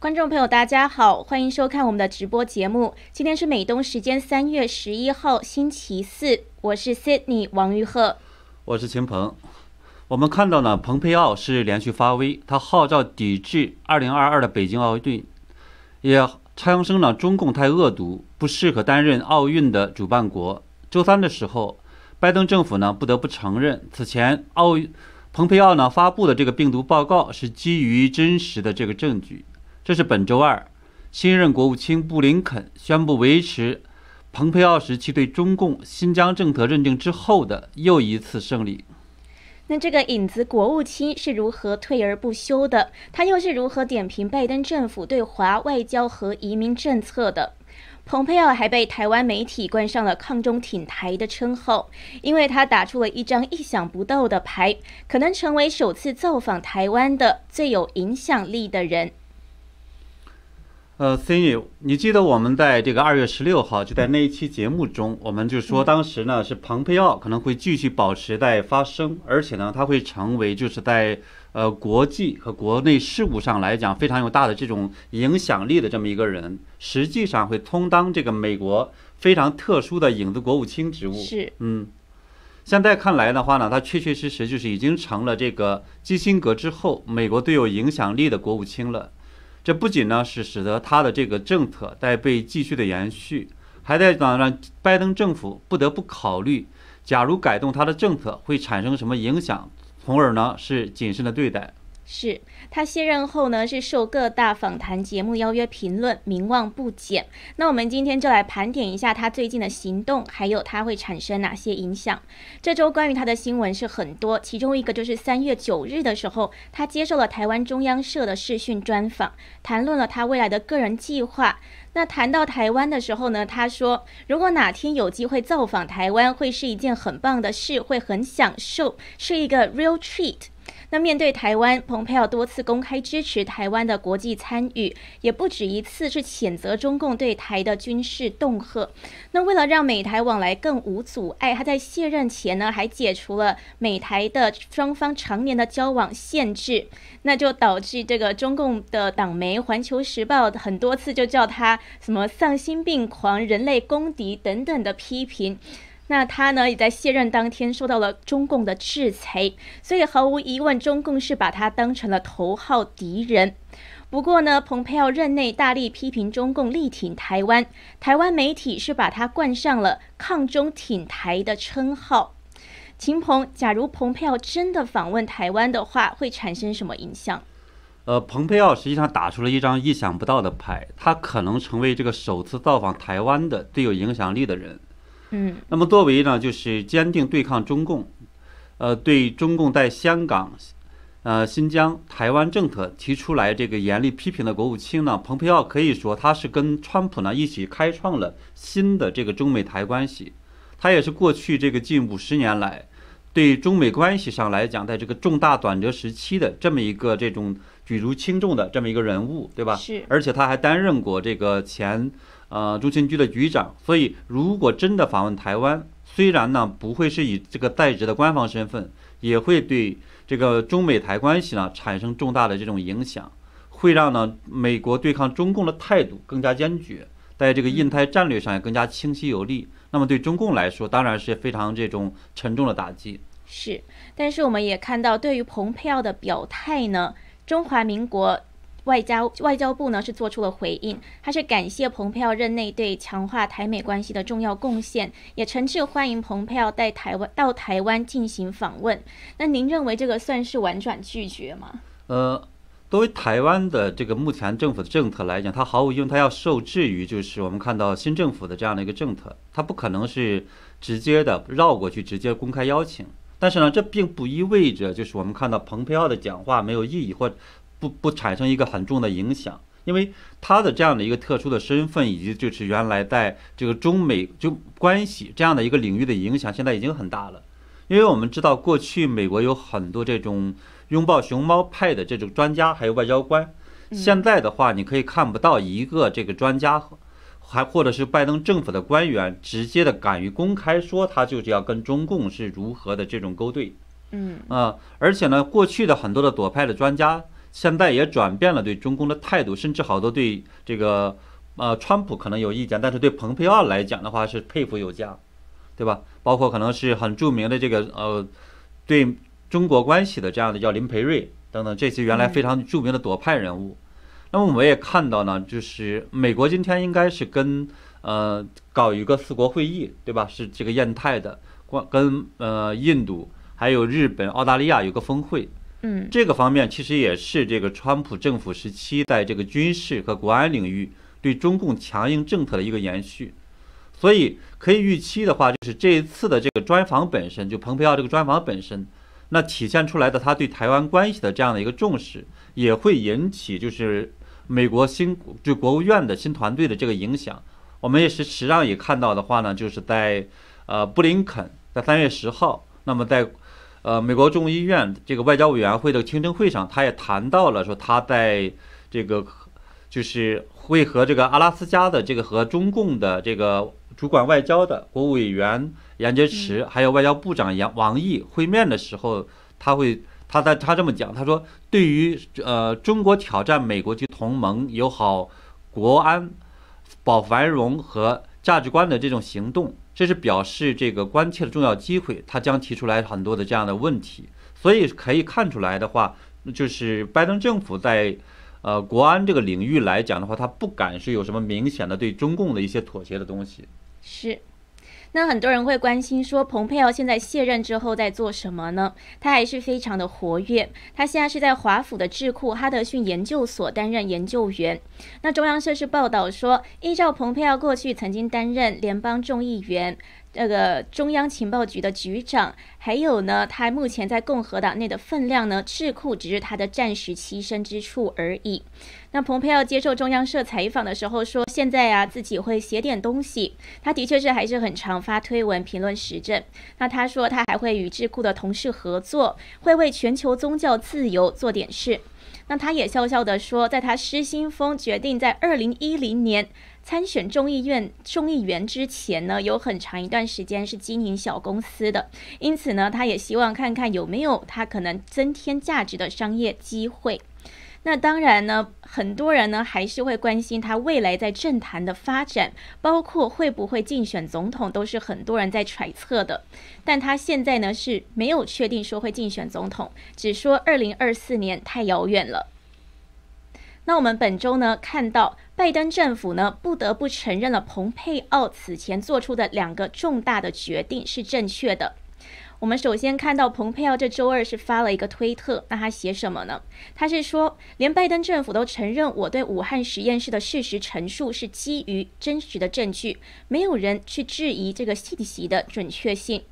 观众朋友，大家好，欢迎收看我们的直播节目。今天是美东时间三月十一号星期四，我是 Sydney 王玉鹤，我是秦鹏。我们看到呢，蓬佩奥是连续发威，他号召抵制二零二二的北京奥运，也枪声呢中共太恶毒，不适合担任奥运的主办国。周三的时候，拜登政府呢不得不承认，此前奥蓬佩奥呢发布的这个病毒报告是基于真实的这个证据。这是本周二，新任国务卿布林肯宣布维持蓬佩奥时期对中共新疆政策认定之后的又一次胜利。那这个影子国务卿是如何退而不休的？他又是如何点评拜登政府对华外交和移民政策的？蓬佩奥还被台湾媒体冠上了“抗中挺台”的称号，因为他打出了一张意想不到的牌，可能成为首次造访台湾的最有影响力的人。呃，Cindy，你记得我们在这个二月十六号就在那一期节目中，我们就说当时呢是蓬佩奥可能会继续保持在发声，而且呢他会成为就是在呃国际和国内事务上来讲非常有大的这种影响力的这么一个人，实际上会充当这个美国非常特殊的影子国务卿职务。是，嗯，现在看来的话呢，他确确实实就是已经成了这个基辛格之后美国最有影响力的国务卿了。这不仅呢是使得他的这个政策在被继续的延续，还在呢让拜登政府不得不考虑，假如改动他的政策会产生什么影响，从而呢是谨慎的对待。是他卸任后呢，是受各大访谈节目邀约评论，名望不减。那我们今天就来盘点一下他最近的行动，还有他会产生哪些影响。这周关于他的新闻是很多，其中一个就是三月九日的时候，他接受了台湾中央社的视讯专访，谈论了他未来的个人计划。那谈到台湾的时候呢，他说如果哪天有机会造访台湾，会是一件很棒的事，会很享受，是一个 real treat。那面对台湾，蓬佩奥多次公开支持台湾的国际参与，也不止一次是谴责中共对台的军事恫吓。那为了让美台往来更无阻碍，他在卸任前呢，还解除了美台的双方常年的交往限制，那就导致这个中共的党媒《环球时报》很多次就叫他什么丧心病狂、人类公敌等等的批评。那他呢，也在卸任当天受到了中共的制裁，所以毫无疑问，中共是把他当成了头号敌人。不过呢，蓬佩奥任内大力批评中共，力挺台湾，台湾媒体是把他冠上了“抗中挺台”的称号。秦鹏，假如蓬佩奥真的访问台湾的话，会产生什么影响？呃，蓬佩奥实际上打出了一张意想不到的牌，他可能成为这个首次造访台湾的最有影响力的人。嗯，那么作为呢，就是坚定对抗中共，呃，对中共在香港、呃新疆、台湾政策提出来这个严厉批评的国务卿呢，蓬佩奥可以说他是跟川普呢一起开创了新的这个中美台关系，他也是过去这个近五十年来对中美关系上来讲，在这个重大转折时期的这么一个这种举足轻重的这么一个人物，对吧？是，而且他还担任过这个前。呃，中情局的局长，所以如果真的访问台湾，虽然呢不会是以这个在职的官方身份，也会对这个中美台关系呢产生重大的这种影响，会让呢美国对抗中共的态度更加坚决，在这个印太战略上也更加清晰有力。那么对中共来说，当然是非常这种沉重的打击。是，但是我们也看到，对于蓬佩奥的表态呢，中华民国。外交外交部呢是做出了回应，他是感谢蓬佩奥任内对强化台美关系的重要贡献，也诚挚欢迎蓬佩奥带台湾到台湾进行访问。那您认为这个算是婉转拒绝吗？呃，作为台湾的这个目前政府的政策来讲，它毫无疑问，它要受制于就是我们看到新政府的这样的一个政策，它不可能是直接的绕过去直接公开邀请。但是呢，这并不意味着就是我们看到蓬佩奥的讲话没有意义或。不不产生一个很重的影响，因为他的这样的一个特殊的身份，以及就是原来在这个中美就关系这样的一个领域的影响，现在已经很大了。因为我们知道，过去美国有很多这种拥抱熊猫派的这种专家，还有外交官。现在的话，你可以看不到一个这个专家，还或者是拜登政府的官员，直接的敢于公开说他就是要跟中共是如何的这种勾兑。嗯啊，而且呢，过去的很多的左派的专家。现在也转变了对中共的态度，甚至好多对这个呃川普可能有意见，但是对蓬佩奥来讲的话是佩服有加，对吧？包括可能是很著名的这个呃对中国关系的这样的叫林培瑞等等这些原来非常著名的左派人物。那么我们也看到呢，就是美国今天应该是跟呃搞一个四国会议，对吧？是这个印太的，关跟呃印度还有日本、澳大利亚有个峰会。嗯，这个方面其实也是这个川普政府时期在这个军事和国安领域对中共强硬政策的一个延续。所以可以预期的话，就是这一次的这个专访本身，就蓬佩奥这个专访本身，那体现出来的他对台湾关系的这样的一个重视，也会引起就是。美国新就国务院的新团队的这个影响，我们也是实际上也看到的话呢，就是在呃布林肯在三月十号，那么在呃美国众议院这个外交委员会的听证会上，他也谈到了说他在这个就是会和这个阿拉斯加的这个和中共的这个主管外交的国务委员杨洁篪，还有外交部长杨王毅会面的时候，他会。他在他这么讲，他说，对于呃中国挑战美国及同盟友好、国安、保繁荣和价值观的这种行动，这是表示这个关切的重要机会。他将提出来很多的这样的问题，所以可以看出来的话，就是拜登政府在呃国安这个领域来讲的话，他不敢是有什么明显的对中共的一些妥协的东西。是。那很多人会关心说，蓬佩奥现在卸任之后在做什么呢？他还是非常的活跃，他现在是在华府的智库哈德逊研究所担任研究员。那中央社是报道说，依照蓬佩奥过去曾经担任联邦众议员。这个中央情报局的局长，还有呢，他目前在共和党内的分量呢，智库只是他的暂时栖身之处而已。那蓬佩奥接受中央社采访的时候说，现在啊，自己会写点东西。他的确是还是很常发推文评论时政。那他说他还会与智库的同事合作，会为全球宗教自由做点事。那他也笑笑的说，在他失心疯决定在二零一零年。参选众议院众议员之前呢，有很长一段时间是经营小公司的，因此呢，他也希望看看有没有他可能增添价值的商业机会。那当然呢，很多人呢还是会关心他未来在政坛的发展，包括会不会竞选总统，都是很多人在揣测的。但他现在呢是没有确定说会竞选总统，只说二零二四年太遥远了。那我们本周呢看到。拜登政府呢，不得不承认了蓬佩奥此前做出的两个重大的决定是正确的。我们首先看到蓬佩奥这周二是发了一个推特，那他写什么呢？他是说，连拜登政府都承认我对武汉实验室的事实陈述是基于真实的证据，没有人去质疑这个信息的准确性。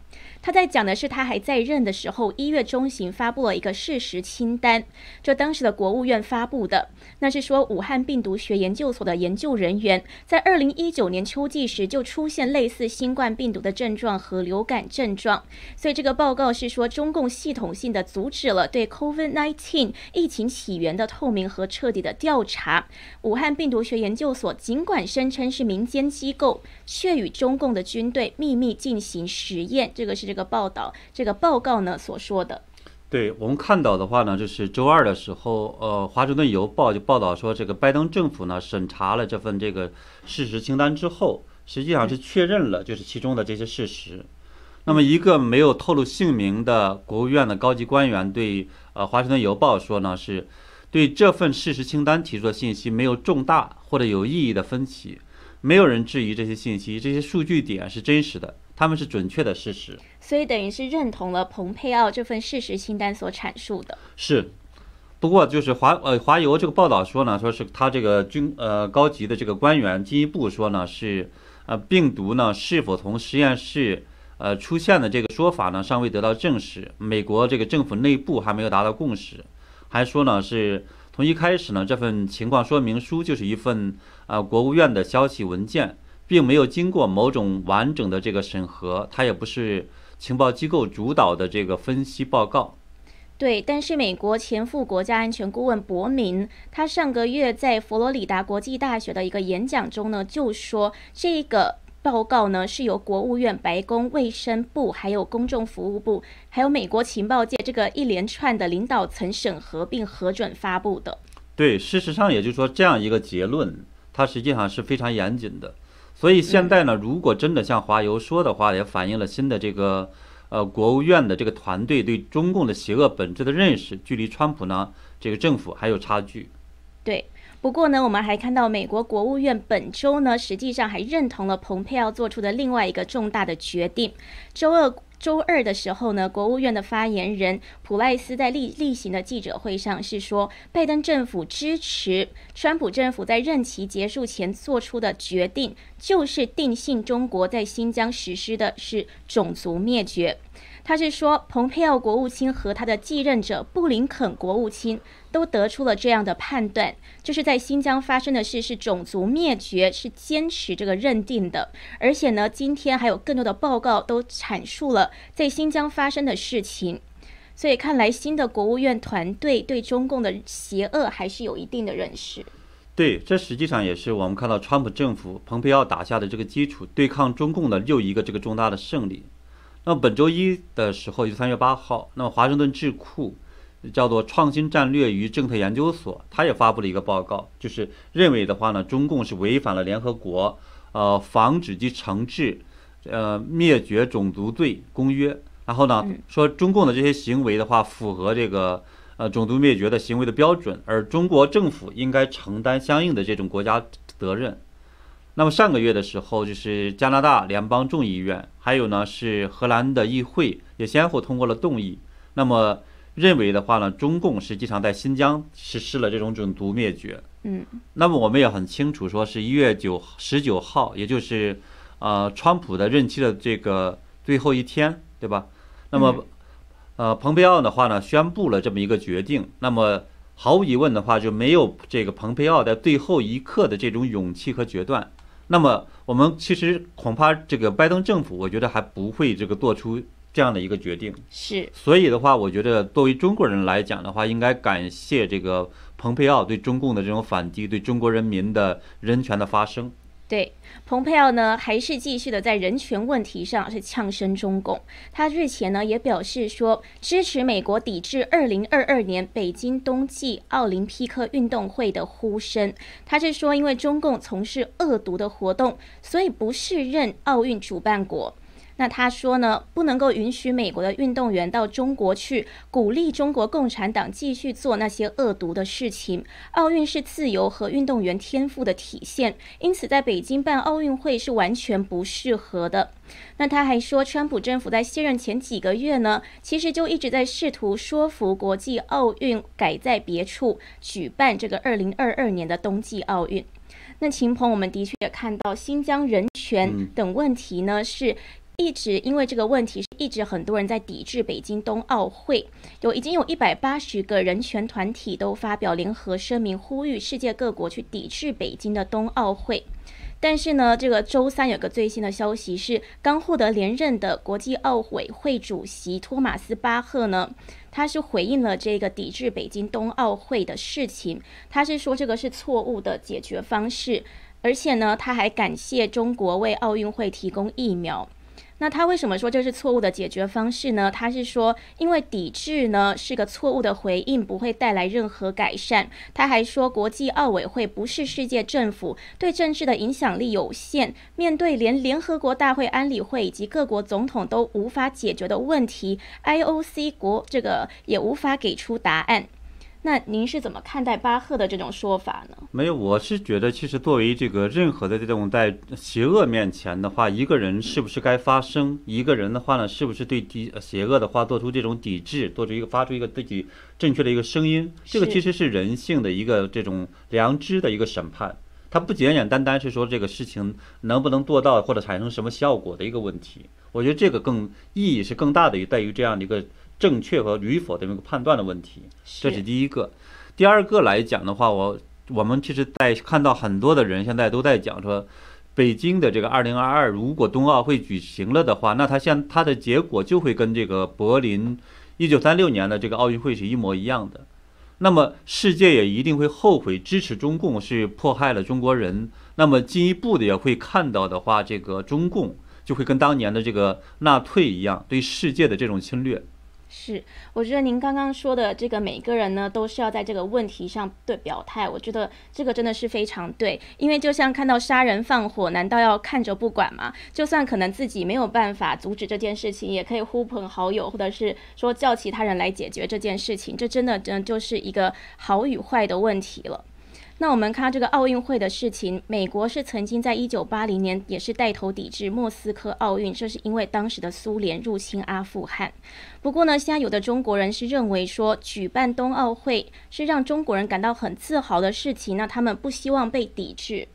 他在讲的是，他还在任的时候，一月中旬发布了一个事实清单，就当时的国务院发布的，那是说武汉病毒学研究所的研究人员在二零一九年秋季时就出现类似新冠病毒的症状和流感症状，所以这个报告是说中共系统性的阻止了对 COVID-19 疫情起源的透明和彻底的调查。武汉病毒学研究所尽管声称是民间机构，却与中共的军队秘密进行实验。这个是报道，这个报告呢所说的，对我们看到的话呢，就是周二的时候，呃，《华盛顿邮报》就报道说，这个拜登政府呢审查了这份这个事实清单之后，实际上是确认了就是其中的这些事实。那么，一个没有透露姓名的国务院的高级官员对呃《华盛顿邮报》说呢，是对这份事实清单提出的信息没有重大或者有意义的分歧，没有人质疑这些信息，这些数据点是真实的。他们是准确的事实，所以等于是认同了蓬佩奥这份事实清单所阐述的。是，不过就是华呃华邮这个报道说呢，说是他这个军呃高级的这个官员进一步说呢，是呃病毒呢是否从实验室呃出现的这个说法呢尚未得到证实，美国这个政府内部还没有达到共识，还说呢是从一开始呢这份情况说明书就是一份呃国务院的消息文件。并没有经过某种完整的这个审核，它也不是情报机构主导的这个分析报告。对，但是美国前副国家安全顾问伯明，他上个月在佛罗里达国际大学的一个演讲中呢，就说这个。报告呢，是由国务院、白宫、卫生部、还有公众服务部，还有美国情报界这个一连串的领导层审核并核准发布的。对，事实上也就是说，这样一个结论，它实际上是非常严谨的。所以现在呢，如果真的像华油说的话，也反映了新的这个呃国务院的这个团队对中共的邪恶本质的认识，距离川普呢这个政府还有差距。对。不过呢，我们还看到美国国务院本周呢，实际上还认同了蓬佩奥做出的另外一个重大的决定。周二周二的时候呢，国务院的发言人普赖斯在例例行的记者会上是说，拜登政府支持川普政府在任期结束前做出的决定，就是定性中国在新疆实施的是种族灭绝。他是说，蓬佩奥国务卿和他的继任者布林肯国务卿都得出了这样的判断，就是在新疆发生的事是种族灭绝，是坚持这个认定的。而且呢，今天还有更多的报告都阐述了在新疆发生的事情。所以看来，新的国务院团队对中共的邪恶还是有一定的认识。对，这实际上也是我们看到川普政府蓬佩奥打下的这个基础，对抗中共的又一个这个重大的胜利。那么本周一的时候，就三月八号，那么华盛顿智库叫做创新战略与政策研究所，他也发布了一个报告，就是认为的话呢，中共是违反了联合国呃防止及惩治呃灭绝种族罪公约，然后呢说中共的这些行为的话符合这个呃种族灭绝的行为的标准，而中国政府应该承担相应的这种国家责任。那么上个月的时候，就是加拿大联邦众议院，还有呢是荷兰的议会也先后通过了动议。那么认为的话呢，中共实际上在新疆实施了这种种族灭绝。嗯。那么我们也很清楚，说是一月九十九号，也就是呃川普的任期的这个最后一天，对吧？那么呃蓬佩奥的话呢，宣布了这么一个决定。那么毫无疑问的话，就没有这个蓬佩奥在最后一刻的这种勇气和决断。那么，我们其实恐怕这个拜登政府，我觉得还不会这个做出这样的一个决定。是。所以的话，我觉得作为中国人来讲的话，应该感谢这个蓬佩奥对中共的这种反击，对中国人民的人权的发声。对，蓬佩奥呢还是继续的在人权问题上是呛声中共。他日前呢也表示说，支持美国抵制二零二二年北京冬季奥林匹克运动会的呼声。他是说，因为中共从事恶毒的活动，所以不适任奥运主办国。那他说呢，不能够允许美国的运动员到中国去鼓励中国共产党继续做那些恶毒的事情。奥运是自由和运动员天赋的体现，因此在北京办奥运会是完全不适合的。那他还说，川普政府在卸任前几个月呢，其实就一直在试图说服国际奥运改在别处举办这个二零二二年的冬季奥运。那秦鹏，我们的确也看到新疆人权等问题呢是。一直因为这个问题，一直很多人在抵制北京冬奥会，有已经有一百八十个人权团体都发表联合声明，呼吁世界各国去抵制北京的冬奥会。但是呢，这个周三有个最新的消息是，刚获得连任的国际奥委会主席托马斯巴赫呢，他是回应了这个抵制北京冬奥会的事情，他是说这个是错误的解决方式，而且呢，他还感谢中国为奥运会提供疫苗。那他为什么说这是错误的解决方式呢？他是说，因为抵制呢是个错误的回应，不会带来任何改善。他还说，国际奥委会不是世界政府，对政治的影响力有限。面对连联合国大会、安理会以及各国总统都无法解决的问题，IOC 国这个也无法给出答案。那您是怎么看待巴赫的这种说法呢？没有，我是觉得，其实作为这个任何的这种在邪恶面前的话，一个人是不是该发声？一个人的话呢，是不是对敌邪恶的话做出这种抵制，做出一个发出一个自己正确的一个声音？这个其实是人性的一个这种良知的一个审判。它不简简单单是说这个事情能不能做到或者产生什么效果的一个问题。我觉得这个更意义是更大的，于在于这样的一个。正确和与否的一个判断的问题，这是第一个。第二个来讲的话，我我们其实在看到很多的人现在都在讲说，北京的这个二零二二如果冬奥会举行了的话，那它现它的结果就会跟这个柏林一九三六年的这个奥运会是一模一样的。那么世界也一定会后悔支持中共是迫害了中国人。那么进一步的也会看到的话，这个中共就会跟当年的这个纳粹一样，对世界的这种侵略。是，我觉得您刚刚说的这个每个人呢，都是要在这个问题上对表态。我觉得这个真的是非常对，因为就像看到杀人放火，难道要看着不管吗？就算可能自己没有办法阻止这件事情，也可以呼朋好友，或者是说叫其他人来解决这件事情。这真的真就是一个好与坏的问题了。那我们看这个奥运会的事情，美国是曾经在一九八零年也是带头抵制莫斯科奥运，这是因为当时的苏联入侵阿富汗。不过呢，现在有的中国人是认为说，举办冬奥会是让中国人感到很自豪的事情，那他们不希望被抵制。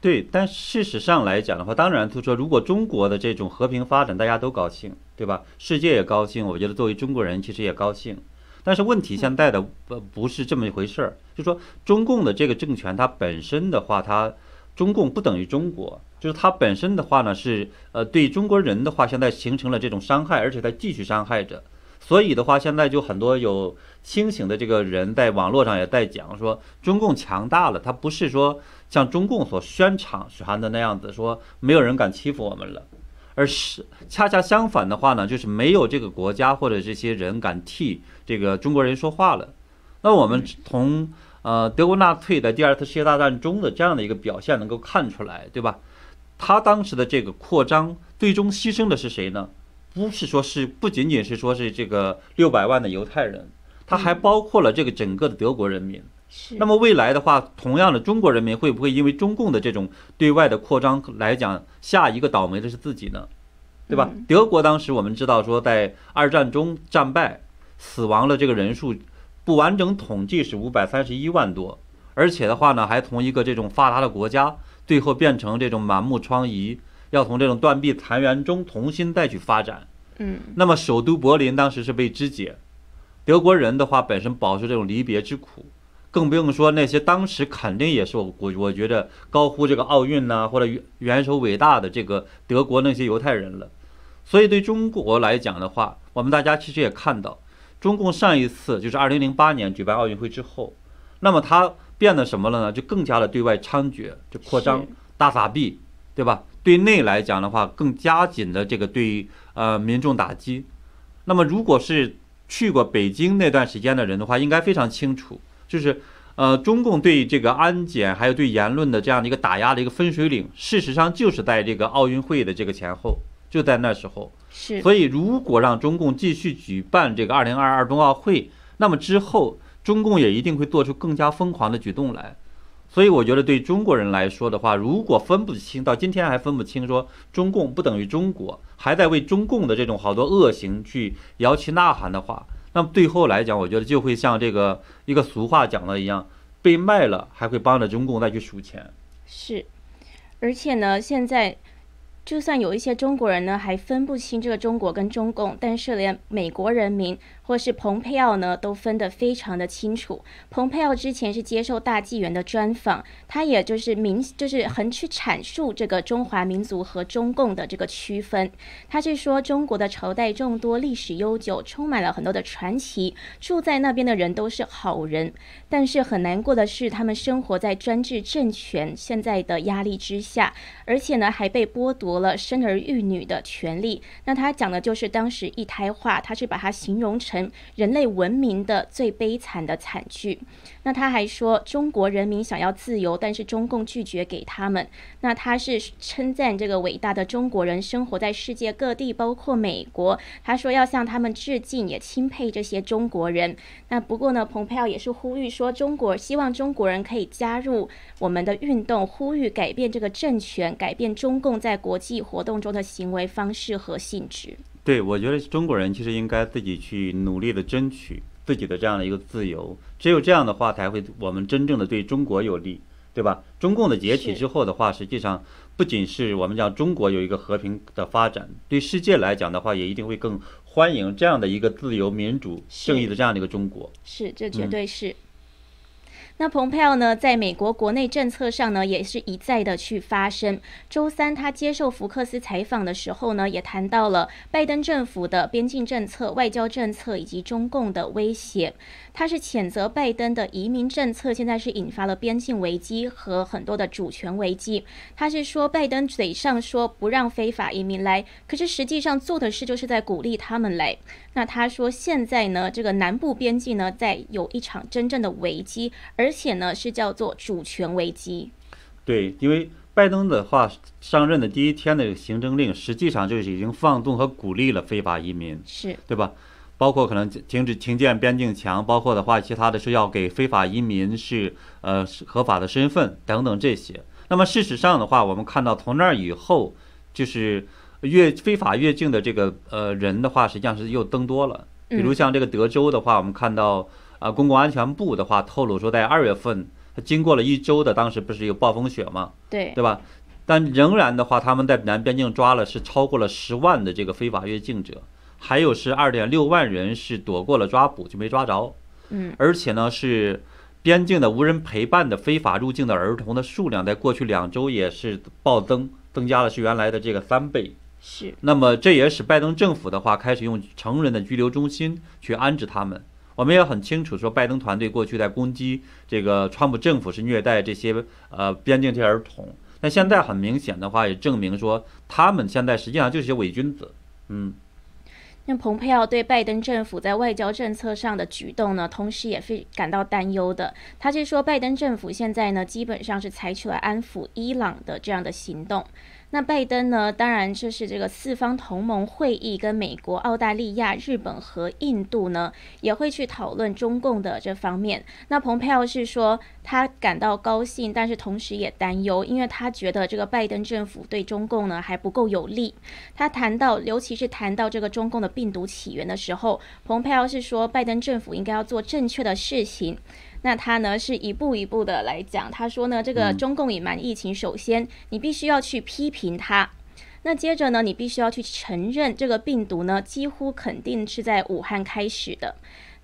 对，但事实上来讲的话，当然就说，如果中国的这种和平发展，大家都高兴，对吧？世界也高兴，我觉得作为中国人其实也高兴。但是问题现在的不不是这么一回事儿，就说中共的这个政权它本身的话，它中共不等于中国，就是它本身的话呢是呃对中国人的话现在形成了这种伤害，而且在继续伤害着。所以的话，现在就很多有清醒的这个人在网络上也在讲说，中共强大了，它不是说像中共所宣传传的那样子，说没有人敢欺负我们了。而是恰恰相反的话呢，就是没有这个国家或者这些人敢替这个中国人说话了。那我们从呃德国纳粹在第二次世界大战中的这样的一个表现能够看出来，对吧？他当时的这个扩张，最终牺牲的是谁呢？不是说是不仅仅是说是这个六百万的犹太人，他还包括了这个整个的德国人民。那么未来的话，同样的中国人民会不会因为中共的这种对外的扩张来讲，下一个倒霉的是自己呢？对吧？德国当时我们知道说，在二战中战败，死亡的这个人数不完整统计是五百三十一万多，而且的话呢，还从一个这种发达的国家，最后变成这种满目疮痍，要从这种断壁残垣中重新再去发展。嗯，那么首都柏林当时是被肢解，德国人的话本身饱受这种离别之苦。更不用说那些当时肯定也是我我我觉得高呼这个奥运呐或者元元首伟大的这个德国那些犹太人了，所以对中国来讲的话，我们大家其实也看到，中共上一次就是二零零八年举办奥运会之后，那么它变得什么了呢？就更加的对外猖獗，就扩张大撒币，对吧？对内来讲的话，更加紧的这个对呃民众打击。那么如果是去过北京那段时间的人的话，应该非常清楚。就是，呃，中共对这个安检还有对言论的这样的一个打压的一个分水岭，事实上就是在这个奥运会的这个前后，就在那时候。是。所以，如果让中共继续举办这个二零二二冬奥会，那么之后中共也一定会做出更加疯狂的举动来。所以，我觉得对中国人来说的话，如果分不清，到今天还分不清说中共不等于中国，还在为中共的这种好多恶行去摇旗呐喊的话。那么最后来讲，我觉得就会像这个一个俗话讲的一样，被卖了还会帮着中共再去数钱。是，而且呢，现在就算有一些中国人呢，还分不清这个中国跟中共，但是连美国人民。或是蓬佩奥呢，都分得非常的清楚。蓬佩奥之前是接受大纪元的专访，他也就是明，就是很去阐述这个中华民族和中共的这个区分。他是说，中国的朝代众多，历史悠久，充满了很多的传奇。住在那边的人都是好人，但是很难过的是，他们生活在专制政权现在的压力之下，而且呢，还被剥夺了生儿育女的权利。那他讲的就是当时一胎化，他是把它形容成。人类文明的最悲惨的惨剧。那他还说，中国人民想要自由，但是中共拒绝给他们。那他是称赞这个伟大的中国人生活在世界各地，包括美国。他说要向他们致敬，也钦佩这些中国人。那不过呢，蓬佩奥也是呼吁说，中国希望中国人可以加入我们的运动，呼吁改变这个政权，改变中共在国际活动中的行为方式和性质。对，我觉得中国人其实应该自己去努力的争取自己的这样的一个自由，只有这样的话，才会我们真正的对中国有利，对吧？中共的解体之后的话，实际上不仅是我们讲中国有一个和平的发展，对世界来讲的话，也一定会更欢迎这样的一个自由、民主、正义的这样的一个中国。是，这绝对是。那蓬佩奥呢，在美国国内政策上呢，也是一再的去发声。周三他接受福克斯采访的时候呢，也谈到了拜登政府的边境政策、外交政策以及中共的威胁。他是谴责拜登的移民政策现在是引发了边境危机和很多的主权危机。他是说，拜登嘴上说不让非法移民来，可是实际上做的事就是在鼓励他们来。那他说，现在呢，这个南部边境呢，在有一场真正的危机，而且呢，是叫做主权危机。对，因为拜登的话上任的第一天的行政令，实际上就是已经放纵和鼓励了非法移民，是对吧？包括可能停止停建边境墙，包括的话，其他的是要给非法移民是呃合法的身份等等这些。那么事实上的话，我们看到从那儿以后，就是越非法越境的这个呃人的话，实际上是又增多了。比如像这个德州的话，我们看到啊，公共安全部的话透露说，在二月份，它经过了一周的，当时不是有暴风雪吗？对，对吧？但仍然的话，他们在南边境抓了是超过了十万的这个非法越境者。还有是二点六万人是躲过了抓捕，就没抓着。嗯，而且呢，是边境的无人陪伴的非法入境的儿童的数量，在过去两周也是暴增，增加了是原来的这个三倍。是。那么这也使拜登政府的话开始用成人的拘留中心去安置他们。我们也很清楚，说拜登团队过去在攻击这个川普政府是虐待这些呃边境这些儿童。那现在很明显的话，也证明说他们现在实际上就是些伪君子。嗯。那蓬佩奥对拜登政府在外交政策上的举动呢，同时也非感到担忧的。他是说，拜登政府现在呢，基本上是采取了安抚伊朗的这样的行动。那拜登呢？当然，就是这个四方同盟会议，跟美国、澳大利亚、日本和印度呢，也会去讨论中共的这方面。那蓬佩奥是说，他感到高兴，但是同时也担忧，因为他觉得这个拜登政府对中共呢还不够有利。他谈到，尤其是谈到这个中共的病毒起源的时候，蓬佩奥是说，拜登政府应该要做正确的事情。那他呢是一步一步的来讲，他说呢，这个中共隐瞒疫情，首先你必须要去批评他，那接着呢，你必须要去承认这个病毒呢几乎肯定是在武汉开始的，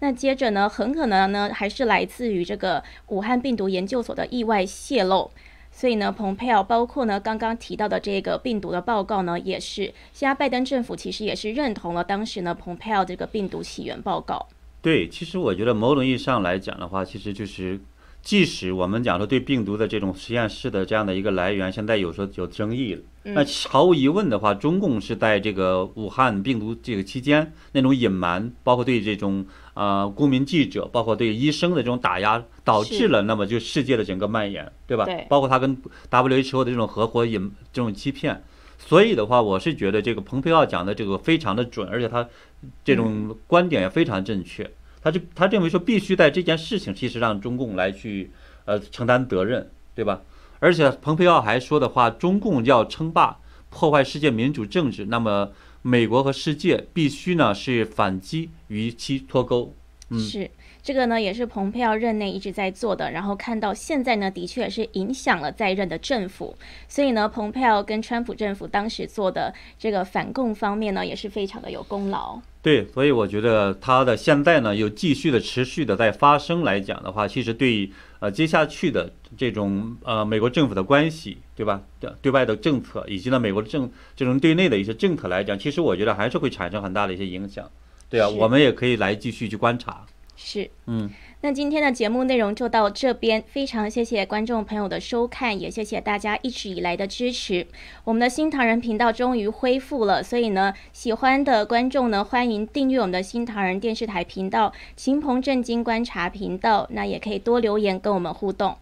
那接着呢，很可能呢还是来自于这个武汉病毒研究所的意外泄露，所以呢，蓬佩奥包括呢刚刚提到的这个病毒的报告呢，也是现在拜登政府其实也是认同了当时呢蓬佩奥这个病毒起源报告。对，其实我觉得某种意义上来讲的话，其实就是，即使我们讲说对病毒的这种实验室的这样的一个来源，现在有时候有争议了。那毫无疑问的话，中共是在这个武汉病毒这个期间那种隐瞒，包括对这种呃公民记者，包括对医生的这种打压，导致了那么就世界的整个蔓延，对吧？对。包括他跟 WHO 的这种合伙隐这种欺骗。所以的话，我是觉得这个蓬佩奥讲的这个非常的准，而且他这种观点也非常正确。他就他认为说，必须在这件事情其实让中共来去呃承担责任，对吧？而且蓬佩奥还说的话，中共要称霸、破坏世界民主政治，那么美国和世界必须呢是反击与其脱钩。嗯，是。这个呢，也是蓬佩奥任内一直在做的，然后看到现在呢，的确是影响了在任的政府，所以呢，蓬佩奥跟川普政府当时做的这个反共方面呢，也是非常的有功劳。对，所以我觉得他的现在呢，又继续的持续的在发生来讲的话，其实对呃接下去的这种呃美国政府的关系，对吧？对外的政策以及呢美国的政这种对内的一些政策来讲，其实我觉得还是会产生很大的一些影响。对啊，我们也可以来继续去观察。是，嗯，那今天的节目内容就到这边，非常谢谢观众朋友的收看，也谢谢大家一直以来的支持。我们的新唐人频道终于恢复了，所以呢，喜欢的观众呢，欢迎订阅我们的新唐人电视台频道“秦鹏正经观察频道”，那也可以多留言跟我们互动。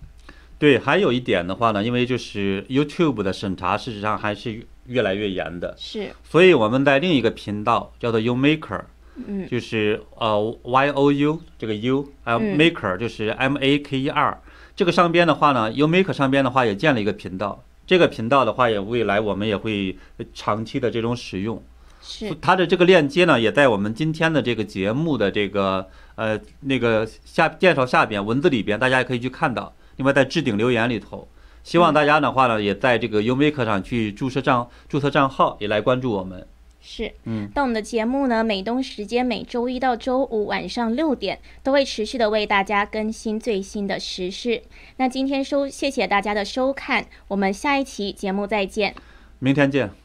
对，还有一点的话呢，因为就是 YouTube 的审查，事实上还是越来越严的，是，所以我们在另一个频道叫做 You Maker。嗯，就是呃，Y O U 这个 U，还有 Maker 就是 M A K E R，这个上边的话呢，U Maker 上边的话也建了一个频道，这个频道的话也未来我们也会长期的这种使用。是，它的这个链接呢也在我们今天的这个节目的这个呃那个下介绍下边文字里边，大家也可以去看到。另外在置顶留言里头，希望大家的话呢也在这个 U Maker 上去注册账注册账号，也来关注我们。是，嗯，但我们的节目呢，美东时间每周一到周五晚上六点都会持续的为大家更新最新的时事。那今天收，谢谢大家的收看，我们下一期节目再见。明天见。